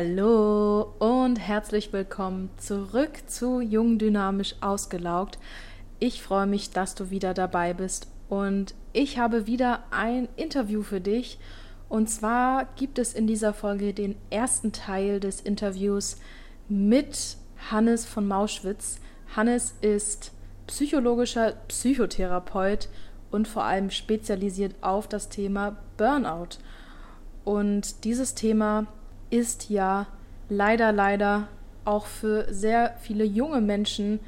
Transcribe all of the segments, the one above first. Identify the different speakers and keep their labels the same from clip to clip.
Speaker 1: Hallo und herzlich willkommen zurück zu Jung Dynamisch Ausgelaugt. Ich freue mich, dass du wieder dabei bist und ich habe wieder ein Interview für dich. Und zwar gibt es in dieser Folge den ersten Teil des Interviews mit Hannes von Mauschwitz. Hannes ist psychologischer Psychotherapeut und vor allem spezialisiert auf das Thema Burnout. Und dieses Thema ist ja leider, leider auch für sehr viele junge Menschen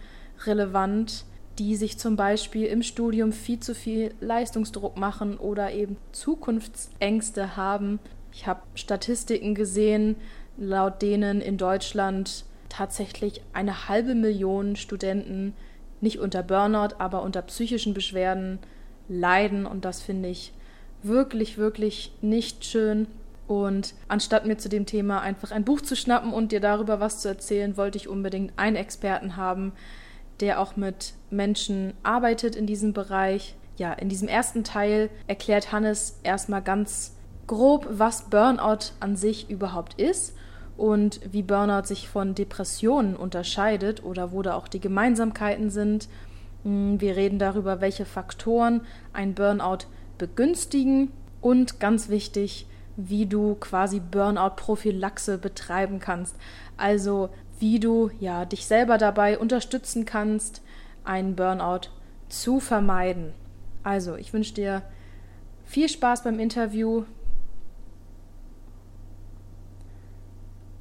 Speaker 1: relevant, die sich zum Beispiel im Studium viel zu viel Leistungsdruck machen oder eben Zukunftsängste haben. Ich habe Statistiken gesehen, laut denen in Deutschland tatsächlich eine halbe Million Studenten nicht unter Burnout, aber unter psychischen Beschwerden leiden. Und das finde ich wirklich, wirklich nicht schön. Und anstatt mir zu dem Thema einfach ein Buch zu schnappen und dir darüber was zu erzählen, wollte ich unbedingt einen Experten haben, der auch mit Menschen arbeitet in diesem Bereich. Ja, in diesem ersten Teil erklärt Hannes erstmal ganz grob, was Burnout an sich überhaupt ist und wie Burnout sich von Depressionen unterscheidet oder wo da auch die Gemeinsamkeiten sind. Hm, wir reden darüber, welche Faktoren ein Burnout begünstigen und ganz wichtig, wie du quasi Burnout-Prophylaxe betreiben kannst. Also wie du ja dich selber dabei unterstützen kannst, einen Burnout zu vermeiden. Also, ich wünsche dir viel Spaß beim Interview.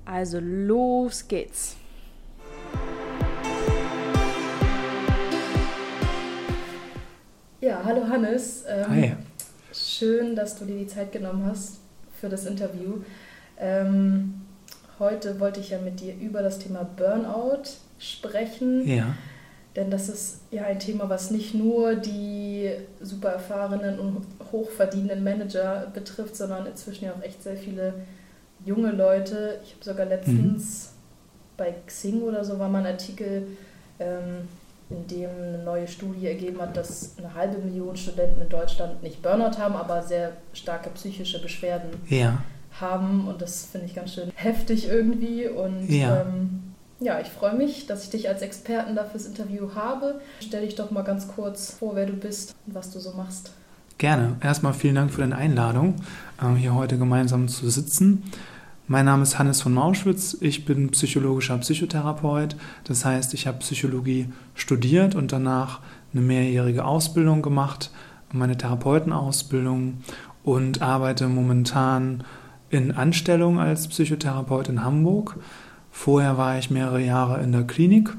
Speaker 1: Also los geht's. Ja, hallo Hannes.
Speaker 2: Ähm, Hi.
Speaker 1: Schön, dass du dir die Zeit genommen hast für das Interview. Ähm, heute wollte ich ja mit dir über das Thema Burnout sprechen.
Speaker 2: Ja.
Speaker 1: Denn das ist ja ein Thema, was nicht nur die super erfahrenen und hochverdienenden Manager betrifft, sondern inzwischen ja auch echt sehr viele junge Leute. Ich habe sogar letztens mhm. bei Xing oder so war mal ein Artikel, ähm, in dem eine neue Studie ergeben hat, dass eine halbe Million Studenten in Deutschland nicht Burnout haben, aber sehr starke psychische Beschwerden
Speaker 2: ja.
Speaker 1: haben. Und das finde ich ganz schön heftig irgendwie. Und
Speaker 2: ja,
Speaker 1: ähm, ja ich freue mich, dass ich dich als Experten dafür das Interview habe. Stell dich doch mal ganz kurz vor, wer du bist und was du so machst.
Speaker 2: Gerne. Erstmal vielen Dank für deine Einladung, ähm, hier heute gemeinsam zu sitzen. Mein Name ist Hannes von Mauschwitz. Ich bin psychologischer Psychotherapeut. Das heißt, ich habe Psychologie studiert und danach eine mehrjährige Ausbildung gemacht, meine Therapeutenausbildung und arbeite momentan in Anstellung als Psychotherapeut in Hamburg. Vorher war ich mehrere Jahre in der Klinik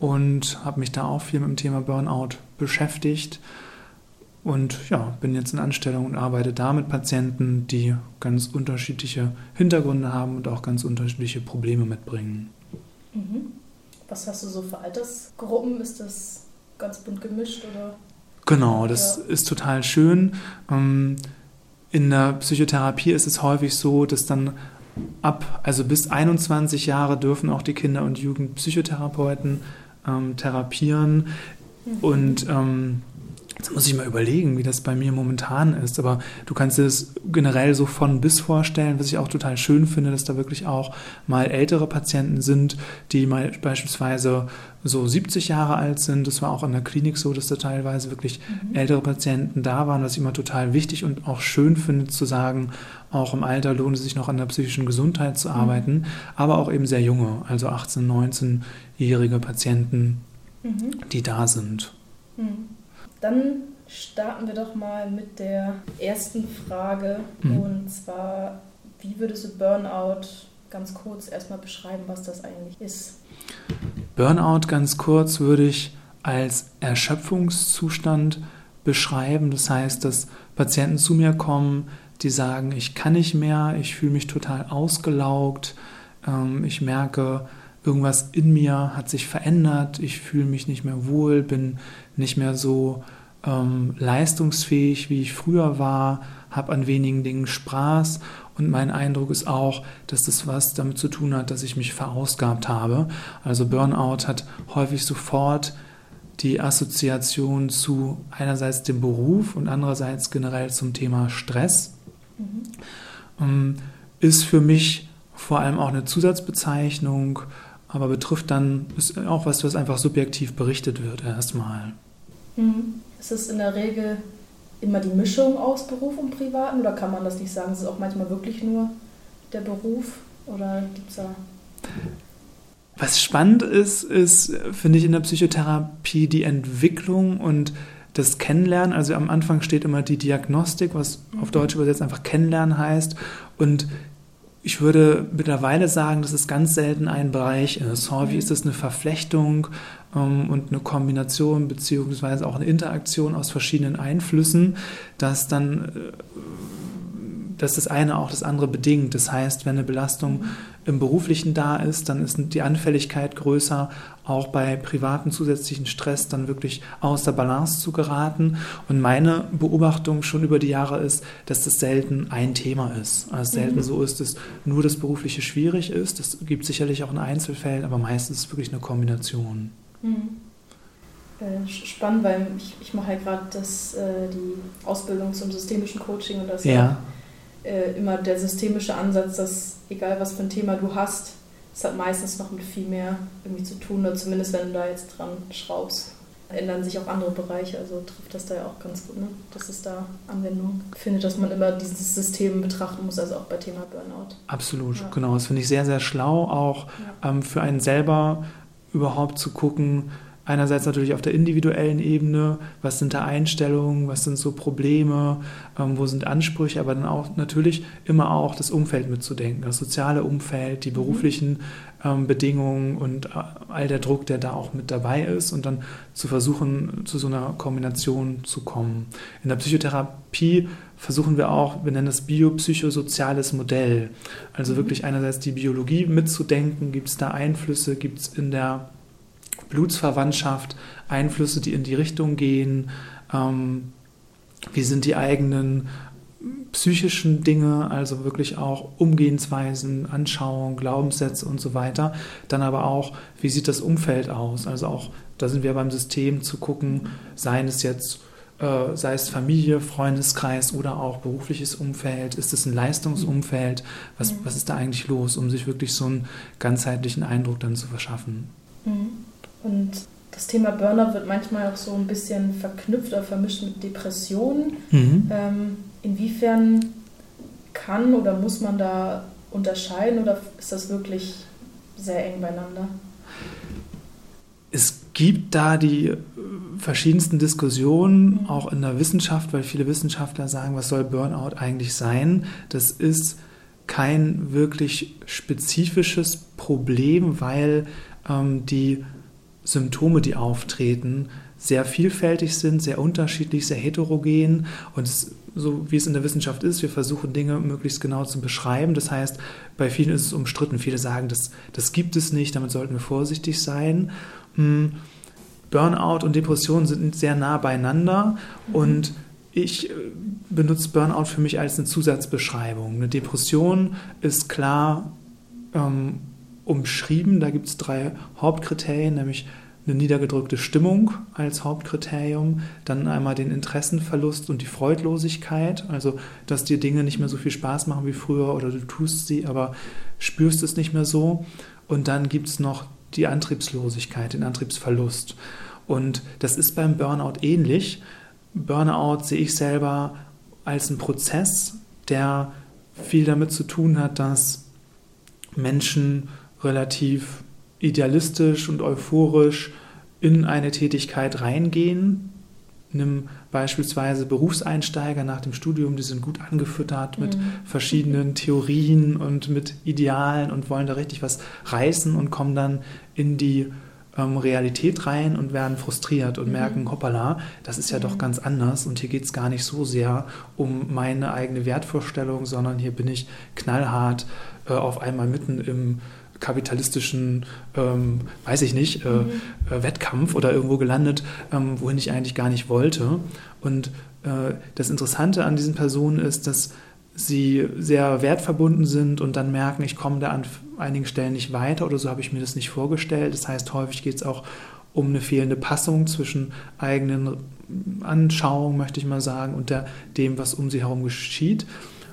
Speaker 2: und habe mich da auch viel mit dem Thema Burnout beschäftigt und ja, bin jetzt in Anstellung und arbeite da mit Patienten, die ganz unterschiedliche Hintergründe haben und auch ganz unterschiedliche Probleme mitbringen.
Speaker 1: Mhm. Was hast du so für Altersgruppen? Ist das ganz bunt gemischt oder?
Speaker 2: Genau, das ja. ist total schön. Ähm, in der Psychotherapie ist es häufig so, dass dann ab, also bis 21 Jahre dürfen auch die Kinder- und Jugendpsychotherapeuten ähm, therapieren. Mhm. Und ähm, Jetzt muss ich mal überlegen, wie das bei mir momentan ist. Aber du kannst dir das generell so von bis vorstellen, was ich auch total schön finde, dass da wirklich auch mal ältere Patienten sind, die mal beispielsweise so 70 Jahre alt sind. Das war auch in der Klinik so, dass da teilweise wirklich mhm. ältere Patienten da waren, was ich immer total wichtig und auch schön finde zu sagen, auch im Alter lohnt es sich noch an der psychischen Gesundheit zu mhm. arbeiten, mhm. aber auch eben sehr junge, also 18-, 19-jährige Patienten, mhm. die da sind.
Speaker 1: Mhm. Dann starten wir doch mal mit der ersten Frage. Mhm. Und zwar, wie würdest du Burnout ganz kurz erstmal beschreiben, was das eigentlich ist?
Speaker 2: Burnout ganz kurz würde ich als Erschöpfungszustand beschreiben. Das heißt, dass Patienten zu mir kommen, die sagen, ich kann nicht mehr, ich fühle mich total ausgelaugt, ähm, ich merke, irgendwas in mir hat sich verändert, ich fühle mich nicht mehr wohl, bin nicht mehr so ähm, leistungsfähig, wie ich früher war, habe an wenigen Dingen Spaß und mein Eindruck ist auch, dass das was damit zu tun hat, dass ich mich verausgabt habe. Also Burnout hat häufig sofort die Assoziation zu einerseits dem Beruf und andererseits generell zum Thema Stress. Mhm. Ähm, ist für mich vor allem auch eine Zusatzbezeichnung, aber betrifft dann ist auch was, was einfach subjektiv berichtet wird erstmal.
Speaker 1: Mhm. Ist es in der Regel immer die Mischung aus Beruf und Privaten oder kann man das nicht sagen? Ist es auch manchmal wirklich nur der Beruf oder gibt es da.
Speaker 2: Was spannend ist, ist, finde ich, in der Psychotherapie die Entwicklung und das Kennenlernen. Also am Anfang steht immer die Diagnostik, was auf Deutsch übersetzt einfach Kennenlernen heißt. Und ich würde mittlerweile sagen, dass es ganz selten ein Bereich ist. Häufig mhm. ist es eine Verflechtung ähm, und eine Kombination beziehungsweise auch eine Interaktion aus verschiedenen Einflüssen, dass dann äh, dass das eine auch das andere bedingt. Das heißt, wenn eine Belastung im beruflichen da ist, dann ist die Anfälligkeit größer, auch bei privaten zusätzlichen Stress dann wirklich aus der Balance zu geraten. Und meine Beobachtung schon über die Jahre ist, dass das selten ein Thema ist. Also selten mhm. so ist, dass nur das Berufliche schwierig ist. Das gibt sicherlich auch in Einzelfällen, aber meistens ist es wirklich eine Kombination. Mhm.
Speaker 1: Äh, spannend, weil ich, ich mache ja gerade äh, die Ausbildung zum systemischen Coaching und das ja äh, immer der systemische Ansatz, dass egal was für ein Thema du hast, es hat meistens noch mit viel mehr irgendwie zu tun, oder zumindest wenn du da jetzt dran schraubst, ändern sich auch andere Bereiche, also trifft das da ja auch ganz gut, ne? dass es da Anwendung findet, dass man immer dieses System betrachten muss, also auch bei Thema Burnout.
Speaker 2: Absolut, ja. genau. Das finde ich sehr, sehr schlau, auch ja. ähm, für einen selber überhaupt zu gucken, Einerseits natürlich auf der individuellen Ebene, was sind da Einstellungen, was sind so Probleme, ähm, wo sind Ansprüche, aber dann auch natürlich immer auch das Umfeld mitzudenken, das soziale Umfeld, die mhm. beruflichen ähm, Bedingungen und äh, all der Druck, der da auch mit dabei ist und dann zu versuchen, zu so einer Kombination zu kommen. In der Psychotherapie versuchen wir auch, wir nennen das biopsychosoziales Modell, also mhm. wirklich einerseits die Biologie mitzudenken, gibt es da Einflüsse, gibt es in der Blutsverwandtschaft, Einflüsse, die in die Richtung gehen, ähm, wie sind die eigenen psychischen Dinge, also wirklich auch Umgehensweisen, Anschauungen, Glaubenssätze und so weiter. Dann aber auch, wie sieht das Umfeld aus? Also auch, da sind wir beim System zu gucken, seien es jetzt, äh, sei es Familie, Freundeskreis oder auch berufliches Umfeld, ist es ein Leistungsumfeld? Was, was ist da eigentlich los, um sich wirklich so einen ganzheitlichen Eindruck dann zu verschaffen?
Speaker 1: Mhm. Und das Thema Burnout wird manchmal auch so ein bisschen verknüpft oder vermischt mit Depressionen. Mhm. Ähm, inwiefern kann oder muss man da unterscheiden oder ist das wirklich sehr eng beieinander?
Speaker 2: Es gibt da die verschiedensten Diskussionen, mhm. auch in der Wissenschaft, weil viele Wissenschaftler sagen, was soll Burnout eigentlich sein? Das ist kein wirklich spezifisches Problem, weil ähm, die Symptome, die auftreten, sehr vielfältig sind, sehr unterschiedlich, sehr heterogen. Und so wie es in der Wissenschaft ist, wir versuchen Dinge möglichst genau zu beschreiben. Das heißt, bei vielen ist es umstritten. Viele sagen, das, das gibt es nicht, damit sollten wir vorsichtig sein. Hm, Burnout und Depression sind sehr nah beieinander mhm. und ich äh, benutze Burnout für mich als eine Zusatzbeschreibung. Eine Depression ist klar ähm, umschrieben. Da gibt es drei Hauptkriterien, nämlich eine niedergedrückte Stimmung als Hauptkriterium, dann einmal den Interessenverlust und die Freudlosigkeit, also dass dir Dinge nicht mehr so viel Spaß machen wie früher oder du tust sie, aber spürst es nicht mehr so. Und dann gibt es noch die Antriebslosigkeit, den Antriebsverlust. Und das ist beim Burnout ähnlich. Burnout sehe ich selber als einen Prozess, der viel damit zu tun hat, dass Menschen relativ idealistisch und euphorisch in eine Tätigkeit reingehen. Nimm beispielsweise Berufseinsteiger nach dem Studium, die sind gut angefüttert mit mhm. verschiedenen Theorien und mit Idealen und wollen da richtig was reißen und kommen dann in die ähm, Realität rein und werden frustriert und mhm. merken, hoppala, das ist ja mhm. doch ganz anders und hier geht es gar nicht so sehr um meine eigene Wertvorstellung, sondern hier bin ich knallhart äh, auf einmal mitten im kapitalistischen, ähm, weiß ich nicht, äh, mhm. äh, Wettkampf oder irgendwo gelandet, ähm, wohin ich eigentlich gar nicht wollte. Und äh, das Interessante an diesen Personen ist, dass sie sehr wertverbunden sind und dann merken, ich komme da an einigen Stellen nicht weiter oder so habe ich mir das nicht vorgestellt. Das heißt, häufig geht es auch um eine fehlende Passung zwischen eigenen Anschauungen, möchte ich mal sagen, und der, dem, was um sie herum geschieht.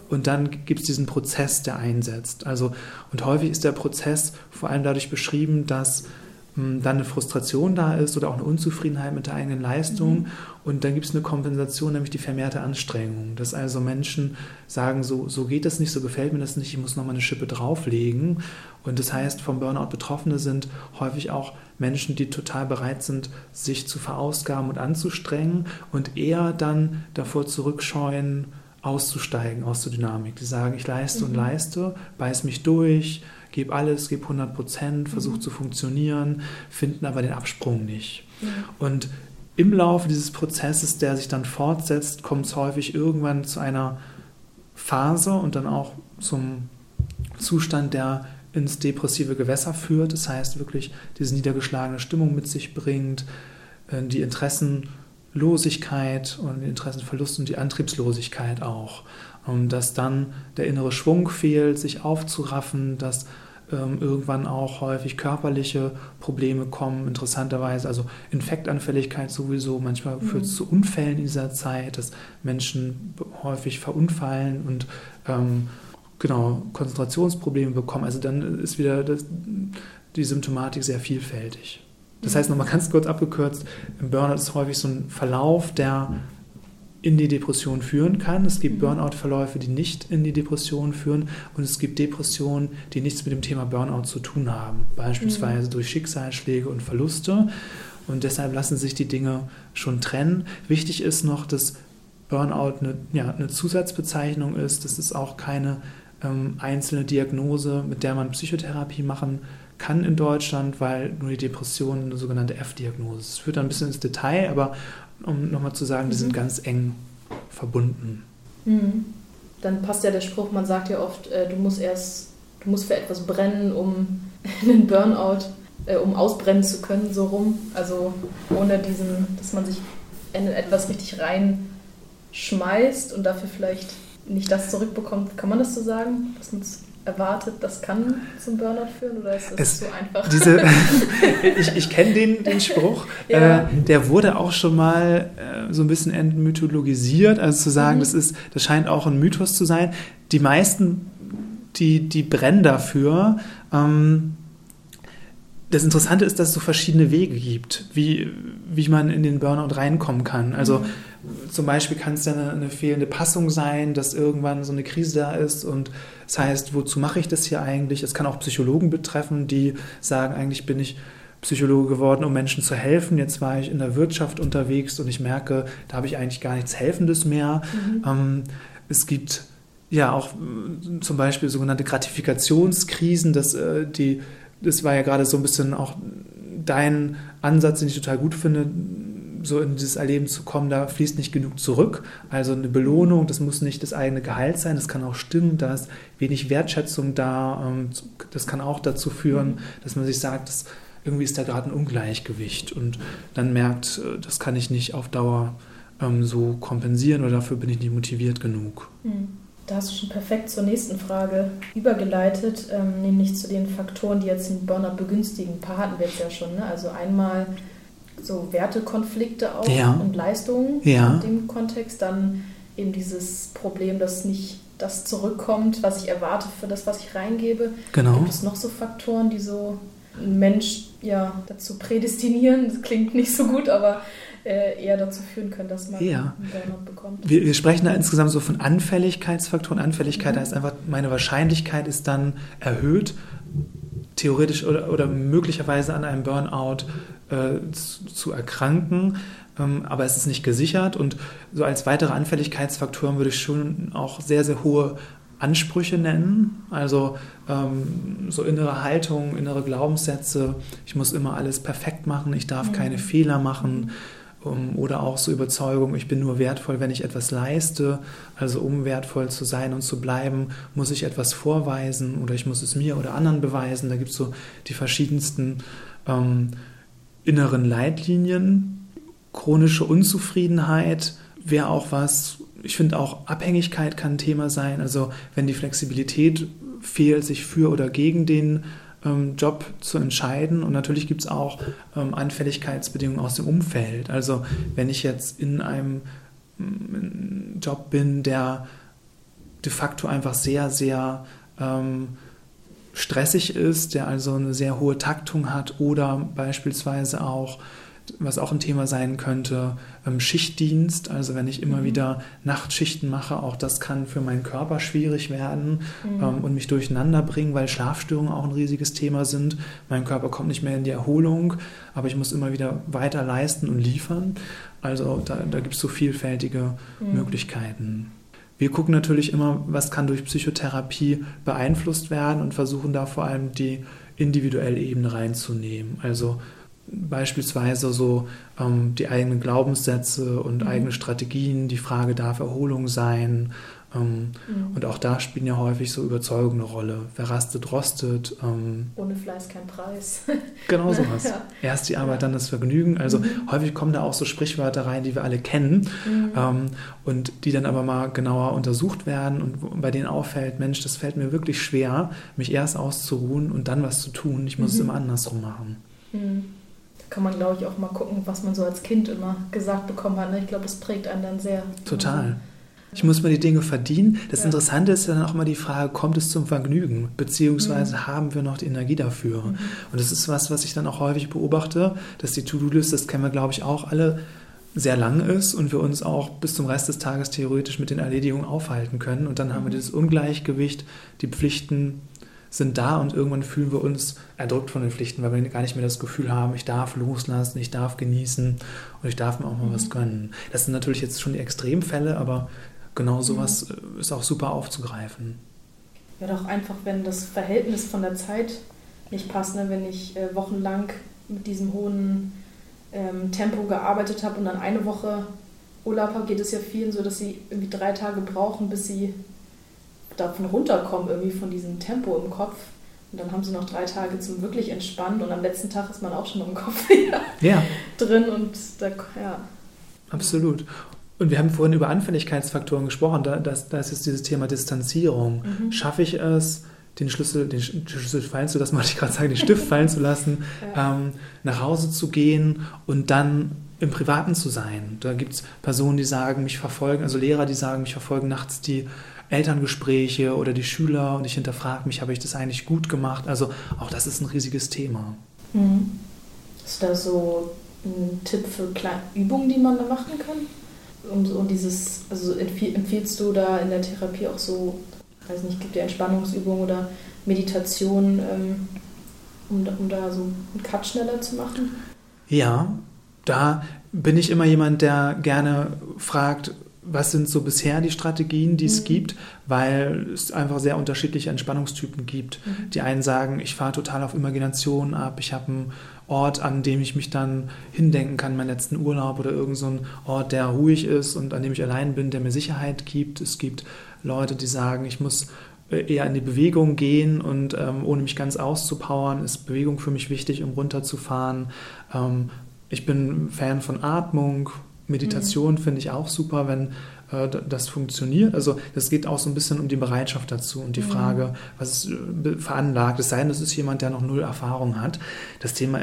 Speaker 2: Und dann gibt es diesen Prozess, der einsetzt. Also, und häufig ist der Prozess vor allem dadurch beschrieben, dass hm, dann eine Frustration da ist oder auch eine Unzufriedenheit mit der eigenen Leistung. Mhm. Und dann gibt es eine Kompensation, nämlich die vermehrte Anstrengung. Dass also Menschen sagen, so, so geht das nicht, so gefällt mir das nicht, ich muss nochmal eine Schippe drauflegen. Und das heißt, vom Burnout Betroffene sind häufig auch Menschen, die total bereit sind, sich zu verausgaben und anzustrengen und eher dann davor zurückscheuen, auszusteigen aus der Dynamik. Die sagen, ich leiste mhm. und leiste, beiß mich durch, gebe alles, gebe 100 Prozent, versuche mhm. zu funktionieren, finden aber den Absprung nicht. Mhm. Und im Laufe dieses Prozesses, der sich dann fortsetzt, kommt es häufig irgendwann zu einer Phase und dann auch zum Zustand, der ins depressive Gewässer führt. Das heißt wirklich diese niedergeschlagene Stimmung mit sich bringt, äh, die Interessen Losigkeit und den Interessenverlust und die Antriebslosigkeit auch. Ähm, dass dann der innere Schwung fehlt, sich aufzuraffen, dass ähm, irgendwann auch häufig körperliche Probleme kommen, interessanterweise. Also Infektanfälligkeit sowieso, manchmal mhm. führt es zu Unfällen in dieser Zeit, dass Menschen häufig verunfallen und ähm, genau Konzentrationsprobleme bekommen. Also dann ist wieder das, die Symptomatik sehr vielfältig. Das heißt, nochmal ganz kurz abgekürzt, im Burnout ist häufig so ein Verlauf, der in die Depression führen kann. Es gibt mhm. Burnout-Verläufe, die nicht in die Depression führen und es gibt Depressionen, die nichts mit dem Thema Burnout zu tun haben, beispielsweise mhm. durch Schicksalsschläge und Verluste. Und deshalb lassen sich die Dinge schon trennen. Wichtig ist noch, dass Burnout eine, ja, eine Zusatzbezeichnung ist. Das ist auch keine ähm, einzelne Diagnose, mit der man Psychotherapie machen kann kann in Deutschland, weil nur die Depression eine sogenannte F-Diagnose ist. Es führt ein bisschen ins Detail, aber um nochmal zu sagen, die mhm. sind ganz eng verbunden.
Speaker 1: Mhm. Dann passt ja der Spruch, man sagt ja oft, äh, du musst erst, du musst für etwas brennen, um einen Burnout, äh, um ausbrennen zu können, so rum. Also ohne diesen, dass man sich in etwas richtig reinschmeißt und dafür vielleicht nicht das zurückbekommt. Kann man das so sagen? Erwartet, das kann zum Burnout führen oder ist das es, so einfach?
Speaker 2: Diese, ich ich kenne den, den Spruch. Ja. Äh, der wurde auch schon mal äh, so ein bisschen entmythologisiert. Also zu sagen, mhm. das, ist, das scheint auch ein Mythos zu sein. Die meisten, die, die brennen dafür. Ähm, das Interessante ist, dass es so verschiedene Wege gibt, wie, wie man in den Burnout reinkommen kann. Also mhm zum Beispiel kann es ja eine, eine, fehlende Passung sein, dass irgendwann so eine Krise da ist und das heißt, wozu mache ich das hier eigentlich? Es kann auch Psychologen betreffen, die sagen, eigentlich bin ich Psychologe geworden, um Menschen zu helfen. Jetzt war ich in der Wirtschaft unterwegs und ich merke, da habe ich eigentlich gar nichts Helfendes mehr. Mhm. Ähm, es gibt ja auch äh, zum Beispiel sogenannte Gratifikationskrisen, dass äh, die, das war ja gerade so ein bisschen auch dein Ansatz, den ich total gut finde, so in dieses Erleben zu kommen, da fließt nicht genug zurück. Also eine Belohnung, das muss nicht das eigene Gehalt sein, das kann auch stimmen, da ist wenig Wertschätzung da. Ähm, das kann auch dazu führen, dass man sich sagt, dass irgendwie ist da gerade ein Ungleichgewicht und dann merkt, äh, das kann ich nicht auf Dauer ähm, so kompensieren oder dafür bin ich nicht motiviert genug.
Speaker 1: Hm. Da hast du schon perfekt zur nächsten Frage übergeleitet, ähm, nämlich zu den Faktoren, die jetzt den Burnout begünstigen. Ein paar hatten wir jetzt ja schon. Ne? Also einmal so Wertekonflikte auch
Speaker 2: ja.
Speaker 1: und Leistungen
Speaker 2: ja.
Speaker 1: in dem Kontext. Dann eben dieses Problem, dass nicht das zurückkommt, was ich erwarte für das, was ich reingebe.
Speaker 2: Genau.
Speaker 1: Gibt es noch so Faktoren, die so einen Mensch ja, dazu prädestinieren? Das klingt nicht so gut, aber eher dazu führen können, dass man
Speaker 2: ja. einen Burnout bekommt. Wir, wir, sprechen da insgesamt so von Anfälligkeitsfaktoren. Anfälligkeit mhm. heißt einfach, meine Wahrscheinlichkeit ist dann erhöht, theoretisch oder, oder möglicherweise an einem Burnout äh, zu, zu, erkranken, ähm, aber es ist nicht gesichert. Und so als weitere Anfälligkeitsfaktoren würde ich schon auch sehr, sehr hohe Ansprüche nennen, also ähm, so innere Haltung, innere Glaubenssätze, ich muss immer alles perfekt machen, ich darf mhm. keine Fehler machen oder auch so Überzeugung, ich bin nur wertvoll, wenn ich etwas leiste, also um wertvoll zu sein und zu bleiben, muss ich etwas vorweisen oder ich muss es mir oder anderen beweisen, da gibt es so die verschiedensten ähm, inneren Leitlinien. Chronische Unzufriedenheit wäre auch was, ich finde auch Abhängigkeit kann ein Thema sein. Also wenn die Flexibilität fehlt, sich für oder gegen den ähm, Job zu entscheiden. Und natürlich gibt es auch ähm, Anfälligkeitsbedingungen aus dem Umfeld. Also wenn ich jetzt in einem mm, Job bin, der de facto einfach sehr, sehr ähm, stressig ist, der also eine sehr hohe Taktung hat oder beispielsweise auch was auch ein Thema sein könnte, ähm, Schichtdienst. Also wenn ich immer mhm. wieder Nachtschichten mache, auch das kann für meinen Körper schwierig werden mhm. ähm, und mich durcheinander bringen, weil Schlafstörungen auch ein riesiges Thema sind. Mein Körper kommt nicht mehr in die Erholung, aber ich muss immer wieder weiter leisten und liefern. Also da, da gibt es so vielfältige mhm. Möglichkeiten. Wir gucken natürlich immer, was kann durch Psychotherapie beeinflusst werden und versuchen da vor allem die individuelle Ebene reinzunehmen. Also beispielsweise so ähm, die eigenen Glaubenssätze und mhm. eigene Strategien, die Frage darf Erholung sein. Ähm, mhm. Und auch da spielen ja häufig so Überzeugungen eine Rolle. Wer rastet, rostet.
Speaker 1: Ähm, Ohne Fleiß kein Preis.
Speaker 2: genau sowas. ja. Erst die Arbeit, dann das Vergnügen. Also mhm. häufig kommen da auch so Sprichwörter rein, die wir alle kennen mhm. ähm, und die dann aber mal genauer untersucht werden und bei denen auffällt, Mensch, das fällt mir wirklich schwer, mich erst auszuruhen und dann was zu tun. Ich muss es
Speaker 1: mhm.
Speaker 2: immer andersrum machen.
Speaker 1: Kann man, glaube ich, auch mal gucken, was man so als Kind immer gesagt bekommen hat. Ne? Ich glaube, das prägt einen dann sehr.
Speaker 2: Total. Ich muss mir die Dinge verdienen. Das ja. Interessante ist ja dann auch immer die Frage, kommt es zum Vergnügen? Beziehungsweise mhm. haben wir noch die Energie dafür? Mhm. Und das ist was, was ich dann auch häufig beobachte, dass die To-Do-List, das kennen wir, glaube ich, auch alle, sehr lang ist und wir uns auch bis zum Rest des Tages theoretisch mit den Erledigungen aufhalten können. Und dann haben wir mhm. dieses Ungleichgewicht, die Pflichten sind da und irgendwann fühlen wir uns erdrückt von den Pflichten, weil wir gar nicht mehr das Gefühl haben, ich darf loslassen, ich darf genießen und ich darf mir auch mal mhm. was gönnen. Das sind natürlich jetzt schon die Extremfälle, aber genau sowas mhm. ist auch super aufzugreifen.
Speaker 1: Ja, doch einfach, wenn das Verhältnis von der Zeit nicht passt, ne? wenn ich äh, wochenlang mit diesem hohen ähm, Tempo gearbeitet habe und dann eine Woche Urlaub habe, geht es ja vielen so, dass sie irgendwie drei Tage brauchen, bis sie davon runterkommen, irgendwie von diesem Tempo im Kopf. Und dann haben sie noch drei Tage zum wirklich entspannen und am letzten Tag ist man auch schon im Kopf ja. drin und da, ja.
Speaker 2: Absolut. Und wir haben vorhin über Anfälligkeitsfaktoren gesprochen. Da, das, da ist jetzt dieses Thema Distanzierung. Mhm. Schaffe ich es, den Schlüssel, den Schlüssel fallen zu lassen, wollte ich gerade sagen, den Stift fallen zu lassen, ja. ähm, nach Hause zu gehen und dann im Privaten zu sein. Da gibt es Personen, die sagen, mich verfolgen, also Lehrer, die sagen, mich verfolgen nachts die Elterngespräche oder die Schüler und ich hinterfrage mich, habe ich das eigentlich gut gemacht? Also auch das ist ein riesiges Thema.
Speaker 1: Mhm. Ist da so ein Tipp für kleine Übungen, die man da machen kann? Um so dieses, also empfiehlst du da in der Therapie auch so, weiß nicht, gibt dir Entspannungsübungen oder Meditation, ähm, um, um da so einen Cut schneller zu machen?
Speaker 2: Ja, da bin ich immer jemand, der gerne fragt, was sind so bisher die Strategien, die es mhm. gibt, weil es einfach sehr unterschiedliche Entspannungstypen gibt. Mhm. Die einen sagen, ich fahre total auf Imagination ab, ich habe einen Ort, an dem ich mich dann hindenken kann, meinen letzten Urlaub oder irgendein so Ort, der ruhig ist und an dem ich allein bin, der mir Sicherheit gibt. Es gibt Leute, die sagen, ich muss äh, eher in die Bewegung gehen und ähm, ohne mich ganz auszupowern, ist Bewegung für mich wichtig, um runterzufahren. Ähm, ich bin Fan von Atmung, Meditation mhm. finde ich auch super, wenn äh, das funktioniert. Also das geht auch so ein bisschen um die Bereitschaft dazu und die mhm. Frage, was ist äh, veranlagt. Es sei denn, das ist jemand, der noch null Erfahrung hat. Das Thema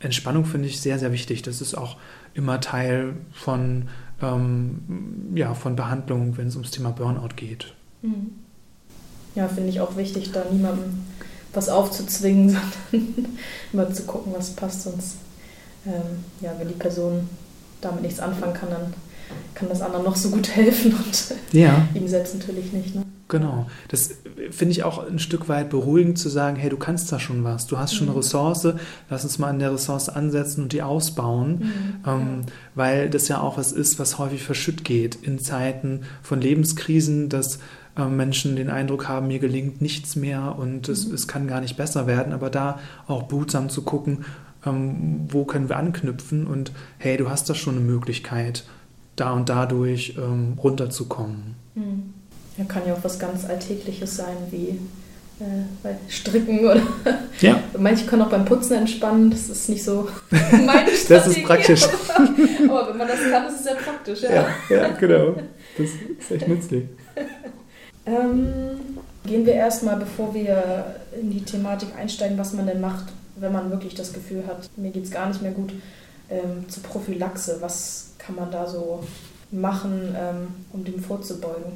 Speaker 2: Entspannung finde ich sehr, sehr wichtig. Das ist auch immer Teil von, ähm, ja, von Behandlung, wenn es ums Thema Burnout geht. Mhm.
Speaker 1: Ja, finde ich auch wichtig, da niemandem was aufzuzwingen, sondern immer zu gucken, was passt. Sonst, ähm, ja, wenn die Person damit nichts anfangen kann, dann kann das anderen noch so gut helfen und ja. ihm selbst natürlich nicht. Ne?
Speaker 2: Genau. Das finde ich auch ein Stück weit beruhigend zu sagen, hey, du kannst da schon was, du hast schon mhm. eine Ressource, lass uns mal an der Ressource ansetzen und die ausbauen, mhm. ähm, ja. weil das ja auch was ist, was häufig verschütt geht in Zeiten von Lebenskrisen, dass äh, Menschen den Eindruck haben, mir gelingt nichts mehr und mhm. es, es kann gar nicht besser werden, aber da auch behutsam zu gucken, ähm, wo können wir anknüpfen und hey, du hast da schon eine Möglichkeit, da und dadurch ähm, runterzukommen.
Speaker 1: Hm. Ja, kann ja auch was ganz Alltägliches sein, wie äh, Stricken oder ja. manche können auch beim Putzen entspannen, das ist nicht so
Speaker 2: meine Strategie. das ist praktisch.
Speaker 1: Aber wenn man das kann, ist es sehr praktisch. Ja,
Speaker 2: ja, ja genau. Das ist echt nützlich.
Speaker 1: Ähm, gehen wir erstmal, bevor wir in die Thematik einsteigen, was man denn macht, wenn man wirklich das Gefühl hat, mir geht es gar nicht mehr gut, ähm, zur Prophylaxe. Was kann man da so machen, ähm, um dem vorzubeugen?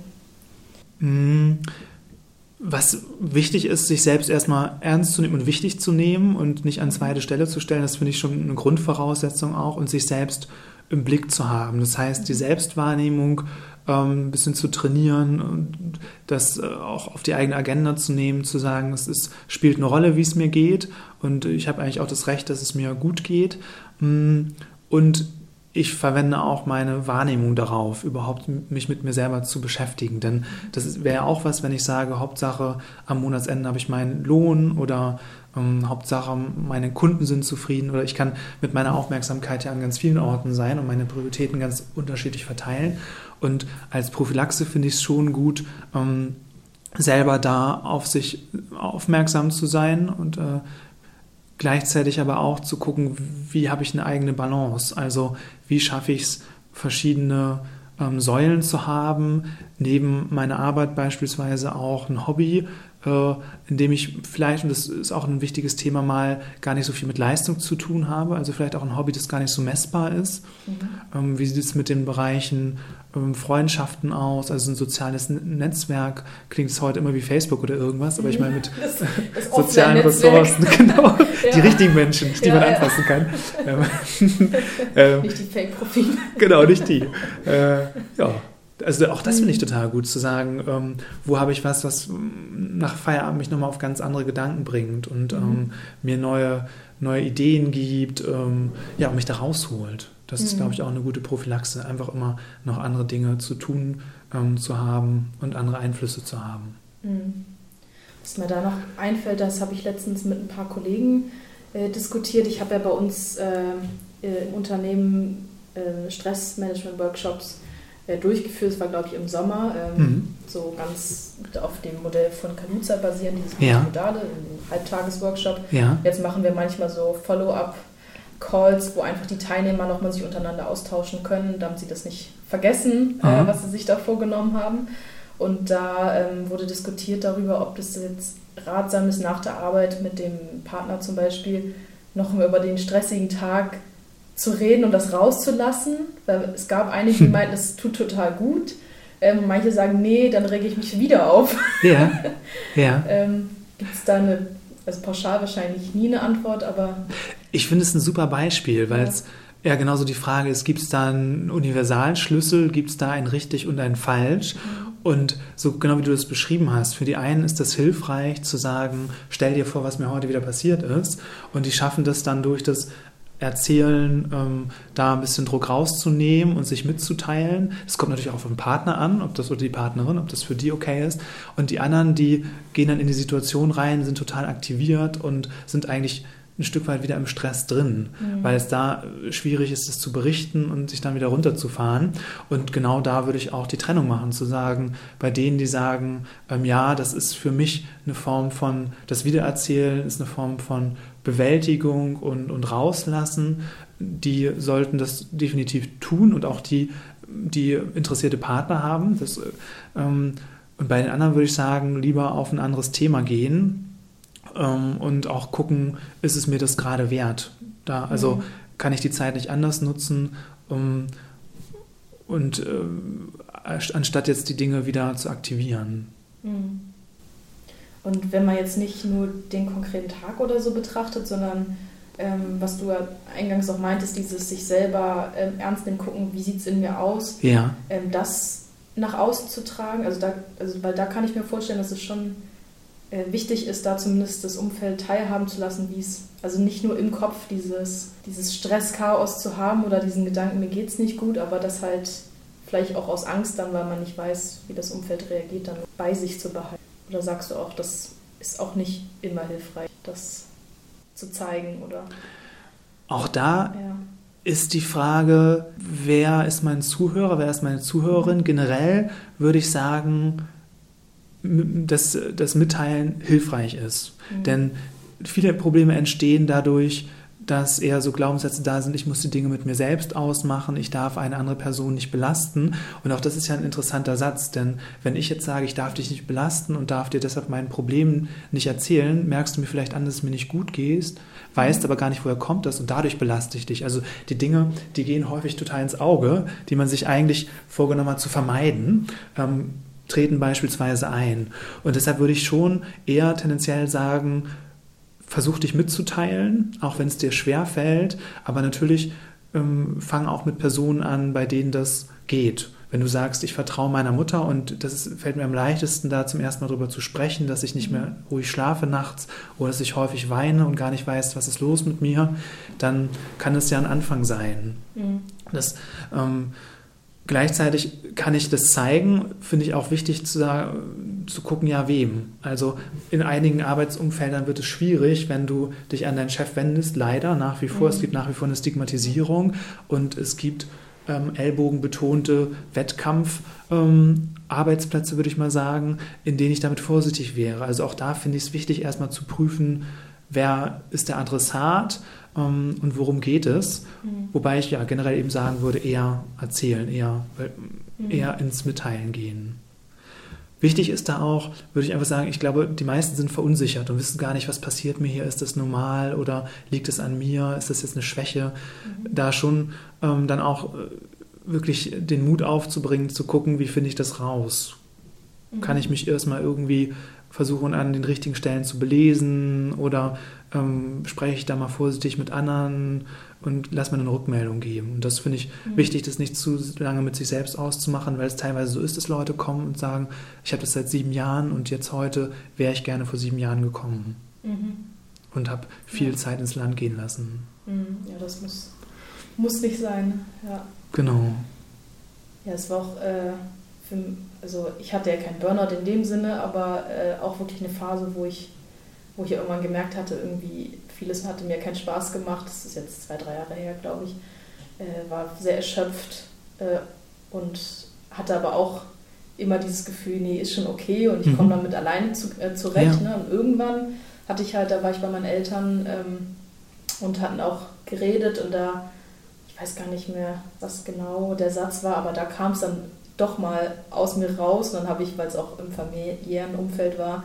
Speaker 2: Was wichtig ist, sich selbst erstmal ernst zu nehmen und wichtig zu nehmen und nicht an zweite Stelle zu stellen, das finde ich schon eine Grundvoraussetzung auch und sich selbst im Blick zu haben. Das heißt, die Selbstwahrnehmung ähm, ein bisschen zu trainieren und das äh, auch auf die eigene Agenda zu nehmen, zu sagen, es ist, spielt eine Rolle, wie es mir geht und ich habe eigentlich auch das Recht, dass es mir gut geht. Mm, und ich verwende auch meine Wahrnehmung darauf, überhaupt mich mit mir selber zu beschäftigen. Denn das wäre auch was, wenn ich sage, Hauptsache am Monatsende habe ich meinen Lohn oder ähm, Hauptsache meine Kunden sind zufrieden oder ich kann mit meiner Aufmerksamkeit ja an ganz vielen Orten sein und meine Prioritäten ganz unterschiedlich verteilen. Und als Prophylaxe finde ich es schon gut, ähm, selber da auf sich aufmerksam zu sein und äh, gleichzeitig aber auch zu gucken, wie habe ich eine eigene Balance. Also wie schaffe ich es, verschiedene ähm, Säulen zu haben, neben meiner Arbeit beispielsweise auch ein Hobby, äh, in dem ich vielleicht, und das ist auch ein wichtiges Thema, mal gar nicht so viel mit Leistung zu tun habe, also vielleicht auch ein Hobby, das gar nicht so messbar ist. Mhm. Ähm, wie sieht es mit den Bereichen Freundschaften aus, also ein soziales Netzwerk, klingt es heute immer wie Facebook oder irgendwas, aber ich meine mit das, das sozialen Ressourcen, genau, ja. die richtigen Menschen, die ja, man ja. anfassen kann.
Speaker 1: Ähm, nicht die Fake-Profile.
Speaker 2: Genau, nicht die. Äh, ja. Also auch das finde ich mhm. total gut zu sagen, ähm, wo habe ich was, was nach Feierabend mich nochmal auf ganz andere Gedanken bringt und mhm. ähm, mir neue, neue Ideen gibt, ähm, ja, und mich da rausholt. Das mhm. ist, glaube ich, auch eine gute Prophylaxe, einfach immer noch andere Dinge zu tun, ähm, zu haben und andere Einflüsse zu haben.
Speaker 1: Mhm. Was mir da noch einfällt, das habe ich letztens mit ein paar Kollegen äh, diskutiert. Ich habe ja bei uns äh, äh im Unternehmen äh, Stressmanagement-Workshops äh, durchgeführt. Das war, glaube ich, im Sommer. Ähm, mhm. So ganz auf dem Modell von Kanuza basieren, dieses ja. Modale, ein Halbtagesworkshop. Ja. Jetzt machen wir manchmal so Follow-up. Calls, wo einfach die Teilnehmer nochmal sich untereinander austauschen können, damit sie das nicht vergessen, äh, was sie sich da vorgenommen haben. Und da ähm, wurde diskutiert darüber, ob das jetzt ratsam ist, nach der Arbeit mit dem Partner zum Beispiel noch über den stressigen Tag zu reden und das rauszulassen. Weil es gab einige, die meinten, es tut total gut. Ähm, manche sagen, nee, dann rege ich mich wieder auf. Ja. ja. ähm, Gibt es da eine, also pauschal wahrscheinlich nie eine Antwort, aber.
Speaker 2: Ich finde es ein super Beispiel, weil es ja. ja genauso die Frage ist, gibt es da einen universalen Schlüssel, gibt es da ein richtig und ein falsch? Mhm. Und so genau wie du das beschrieben hast, für die einen ist das hilfreich zu sagen, stell dir vor, was mir heute wieder passiert ist. Und die schaffen das dann durch das erzählen, ähm, da ein bisschen Druck rauszunehmen und sich mitzuteilen. Es kommt natürlich auch auf den Partner an, ob das oder die Partnerin, ob das für die okay ist. Und die anderen, die gehen dann in die Situation rein, sind total aktiviert und sind eigentlich ein Stück weit wieder im Stress drin, mhm. weil es da schwierig ist, es zu berichten und sich dann wieder runterzufahren. Und genau da würde ich auch die Trennung machen, zu sagen, bei denen, die sagen, ähm, ja, das ist für mich eine Form von, das Wiedererzählen ist eine Form von Bewältigung und, und Rauslassen, die sollten das definitiv tun und auch die, die interessierte Partner haben. Das, ähm, und bei den anderen würde ich sagen, lieber auf ein anderes Thema gehen ähm, und auch gucken, ist es mir das gerade wert? Da, also mhm. kann ich die Zeit nicht anders nutzen um, und äh, anstatt jetzt die Dinge wieder zu aktivieren.
Speaker 1: Mhm. Und wenn man jetzt nicht nur den konkreten Tag oder so betrachtet, sondern ähm, was du ja eingangs auch meintest, dieses sich selber ähm, ernst nehmen, gucken, wie sieht es in mir aus, ja. ähm, das nach außen zu tragen, also, da, also weil da kann ich mir vorstellen, dass es schon wichtig ist, da zumindest das Umfeld teilhaben zu lassen, wie es, also nicht nur im Kopf dieses, dieses Stress-Chaos zu haben oder diesen Gedanken, mir geht es nicht gut, aber das halt vielleicht auch aus Angst dann, weil man nicht weiß, wie das Umfeld reagiert, dann bei sich zu behalten. Oder sagst du auch, das ist auch nicht immer hilfreich, das zu zeigen, oder?
Speaker 2: Auch da ja. ist die Frage, wer ist mein Zuhörer, wer ist meine Zuhörerin? Generell würde ich sagen, dass das Mitteilen hilfreich ist. Mhm. Denn viele Probleme entstehen dadurch, dass eher so Glaubenssätze da sind, ich muss die Dinge mit mir selbst ausmachen, ich darf eine andere Person nicht belasten. Und auch das ist ja ein interessanter Satz, denn wenn ich jetzt sage, ich darf dich nicht belasten und darf dir deshalb meinen Problemen nicht erzählen, merkst du mir vielleicht an, dass es mir nicht gut geht, weißt aber gar nicht, woher kommt das und dadurch belaste ich dich. Also die Dinge, die gehen häufig total ins Auge, die man sich eigentlich vorgenommen hat zu vermeiden. Ähm, treten beispielsweise ein. Und deshalb würde ich schon eher tendenziell sagen, versuch dich mitzuteilen, auch wenn es dir schwer fällt, aber natürlich ähm, fang auch mit Personen an, bei denen das geht. Wenn du sagst, ich vertraue meiner Mutter und das ist, fällt mir am leichtesten, da zum ersten Mal darüber zu sprechen, dass ich nicht mehr ruhig schlafe nachts oder dass ich häufig weine und gar nicht weiß, was ist los mit mir, dann kann es ja ein Anfang sein. Mhm. Das, ähm, Gleichzeitig kann ich das zeigen, finde ich auch wichtig zu, zu gucken, ja, wem. Also in einigen Arbeitsumfeldern wird es schwierig, wenn du dich an deinen Chef wendest, leider nach wie vor. Mhm. Es gibt nach wie vor eine Stigmatisierung und es gibt ähm, ellbogenbetonte Wettkampf-Arbeitsplätze, ähm, würde ich mal sagen, in denen ich damit vorsichtig wäre. Also auch da finde ich es wichtig, erstmal zu prüfen, wer ist der Adressat ähm, und worum geht es. Mhm. Wobei ich ja generell eben sagen würde, eher erzählen, eher, mhm. eher ins Mitteilen gehen. Wichtig ist da auch, würde ich einfach sagen, ich glaube, die meisten sind verunsichert und wissen gar nicht, was passiert mir hier. Ist das normal oder liegt es an mir? Ist das jetzt eine Schwäche? Mhm. Da schon ähm, dann auch äh, wirklich den Mut aufzubringen, zu gucken, wie finde ich das raus? Mhm. Kann ich mich erstmal irgendwie versuchen, an den richtigen Stellen zu belesen oder ähm, spreche ich da mal vorsichtig mit anderen und lass mir eine Rückmeldung geben. Und das finde ich mhm. wichtig, das nicht zu lange mit sich selbst auszumachen, weil es teilweise so ist, dass Leute kommen und sagen, ich habe das seit sieben Jahren und jetzt heute wäre ich gerne vor sieben Jahren gekommen. Mhm. Und habe viel ja. Zeit ins Land gehen lassen.
Speaker 1: Mhm. Ja, das muss, muss nicht sein. Ja.
Speaker 2: Genau.
Speaker 1: Ja, es war auch, äh, für, also ich hatte ja keinen Burnout in dem Sinne, aber äh, auch wirklich eine Phase, wo ich wo ich irgendwann gemerkt hatte, irgendwie vieles hatte mir keinen Spaß gemacht. Das ist jetzt zwei, drei Jahre her, glaube ich. Äh, war sehr erschöpft äh, und hatte aber auch immer dieses Gefühl, nee, ist schon okay und ich mhm. komme damit alleine zu, äh, zurecht. Ja. Ne? Und irgendwann hatte ich halt, da war ich bei meinen Eltern ähm, und hatten auch geredet und da, ich weiß gar nicht mehr, was genau der Satz war, aber da kam es dann doch mal aus mir raus und dann habe ich, weil es auch im familiären Umfeld war,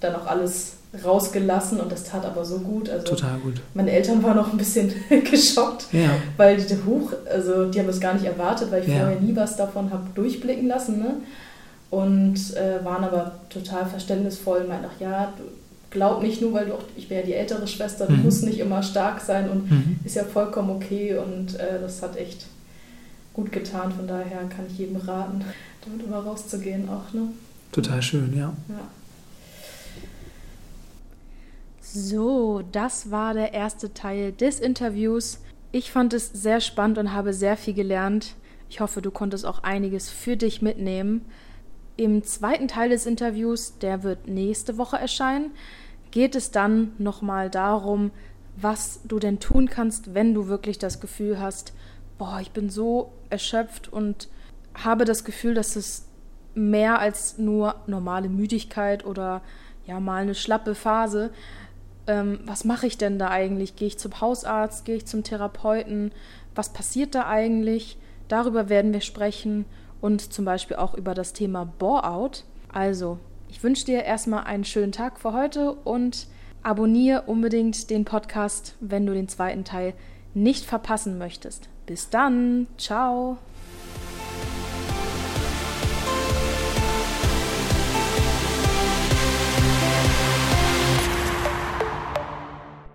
Speaker 1: dann auch alles rausgelassen und das tat aber so gut. Also
Speaker 2: Total gut.
Speaker 1: Meine Eltern waren auch ein bisschen geschockt,
Speaker 2: ja.
Speaker 1: weil die hoch, also die haben das gar nicht erwartet, weil ich ja. vorher nie was davon habe durchblicken lassen. Ne? Und äh, waren aber total verständnisvoll und meinten auch, ja, du glaub nicht nur, weil du auch, ich bin ja die ältere Schwester, du mhm. musst nicht immer stark sein und mhm. ist ja vollkommen okay und äh, das hat echt gut getan. Von daher kann ich jedem raten, damit immer rauszugehen auch. Ne?
Speaker 2: Total schön, ja.
Speaker 1: ja. So, das war der erste Teil des Interviews. Ich fand es sehr spannend und habe sehr viel gelernt. Ich hoffe, du konntest auch einiges für dich mitnehmen. Im zweiten Teil des Interviews, der wird nächste Woche erscheinen, geht es dann nochmal darum, was du denn tun kannst, wenn du wirklich das Gefühl hast, boah, ich bin so erschöpft und habe das Gefühl, dass es mehr als nur normale Müdigkeit oder ja mal eine schlappe Phase, ähm, was mache ich denn da eigentlich? Gehe ich zum Hausarzt? Gehe ich zum Therapeuten? Was passiert da eigentlich? Darüber werden wir sprechen und zum Beispiel auch über das Thema Bore-out. Also, ich wünsche dir erstmal einen schönen Tag für heute und abonniere unbedingt den Podcast, wenn du den zweiten Teil nicht verpassen möchtest. Bis dann, ciao.